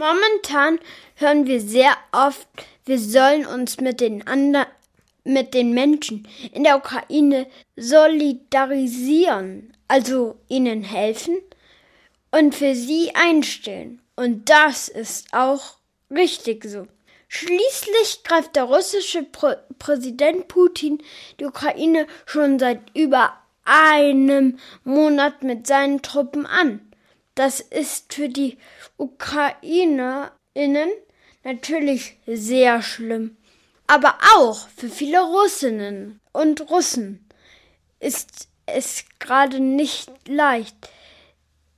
Momentan hören wir sehr oft, wir sollen uns mit den anderen mit den Menschen in der Ukraine solidarisieren, also ihnen helfen und für sie einstehen. Und das ist auch richtig so. Schließlich greift der russische Pr Präsident Putin die Ukraine schon seit über einem Monat mit seinen Truppen an. Das ist für die Ukrainerinnen natürlich sehr schlimm. Aber auch für viele Russinnen und Russen ist es gerade nicht leicht.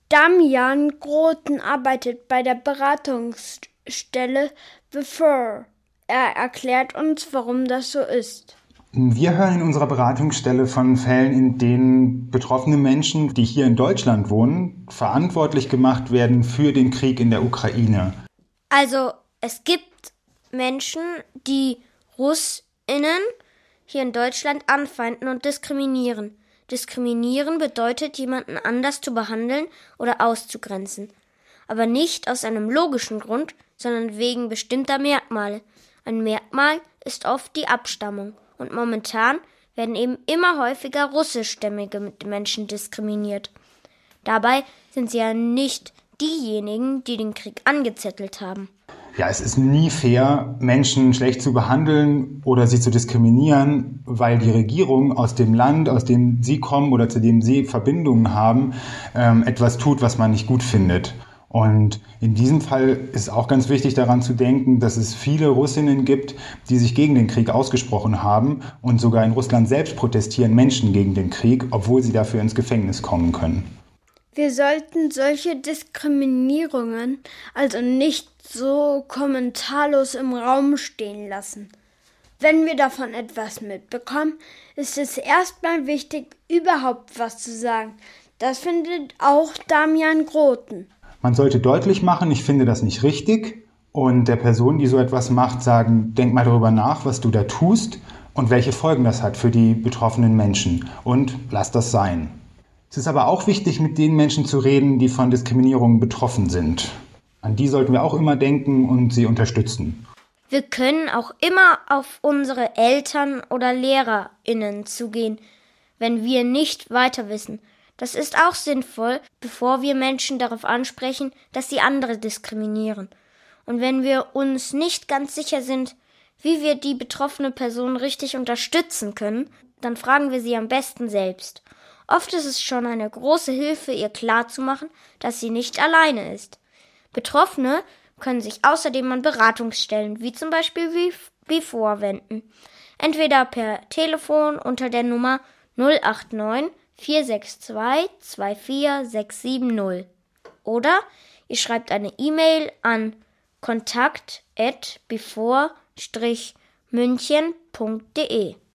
Damian Groten arbeitet bei der Beratungsstelle bevor. Er erklärt uns, warum das so ist. Wir hören in unserer Beratungsstelle von Fällen, in denen betroffene Menschen, die hier in Deutschland wohnen, verantwortlich gemacht werden für den Krieg in der Ukraine. Also es gibt Menschen, die Russinnen hier in Deutschland anfeinden und diskriminieren. Diskriminieren bedeutet, jemanden anders zu behandeln oder auszugrenzen. Aber nicht aus einem logischen Grund, sondern wegen bestimmter Merkmale. Ein Merkmal ist oft die Abstammung. Und momentan werden eben immer häufiger russischstämmige Menschen diskriminiert. Dabei sind sie ja nicht diejenigen, die den Krieg angezettelt haben. Ja, es ist nie fair, Menschen schlecht zu behandeln oder sie zu diskriminieren, weil die Regierung aus dem Land, aus dem sie kommen oder zu dem sie Verbindungen haben, ähm, etwas tut, was man nicht gut findet. Und in diesem Fall ist auch ganz wichtig daran zu denken, dass es viele Russinnen gibt, die sich gegen den Krieg ausgesprochen haben und sogar in Russland selbst protestieren Menschen gegen den Krieg, obwohl sie dafür ins Gefängnis kommen können. Wir sollten solche Diskriminierungen also nicht so kommentarlos im Raum stehen lassen. Wenn wir davon etwas mitbekommen, ist es erstmal wichtig, überhaupt was zu sagen. Das findet auch Damian Groten. Man sollte deutlich machen, ich finde das nicht richtig und der Person, die so etwas macht, sagen, denk mal darüber nach, was du da tust und welche Folgen das hat für die betroffenen Menschen und lass das sein. Es ist aber auch wichtig, mit den Menschen zu reden, die von Diskriminierung betroffen sind. An die sollten wir auch immer denken und sie unterstützen. Wir können auch immer auf unsere Eltern oder Lehrerinnen zugehen, wenn wir nicht weiter wissen. Das ist auch sinnvoll, bevor wir Menschen darauf ansprechen, dass sie andere diskriminieren. Und wenn wir uns nicht ganz sicher sind, wie wir die betroffene Person richtig unterstützen können, dann fragen wir sie am besten selbst. Oft ist es schon eine große Hilfe, ihr klarzumachen, dass sie nicht alleine ist. Betroffene können sich außerdem an Beratungsstellen, wie zum Beispiel wie, wie vorwenden. Entweder per Telefon unter der Nummer 089 462 24670. Oder ihr schreibt eine E-Mail an kontakt at before-münchen.de.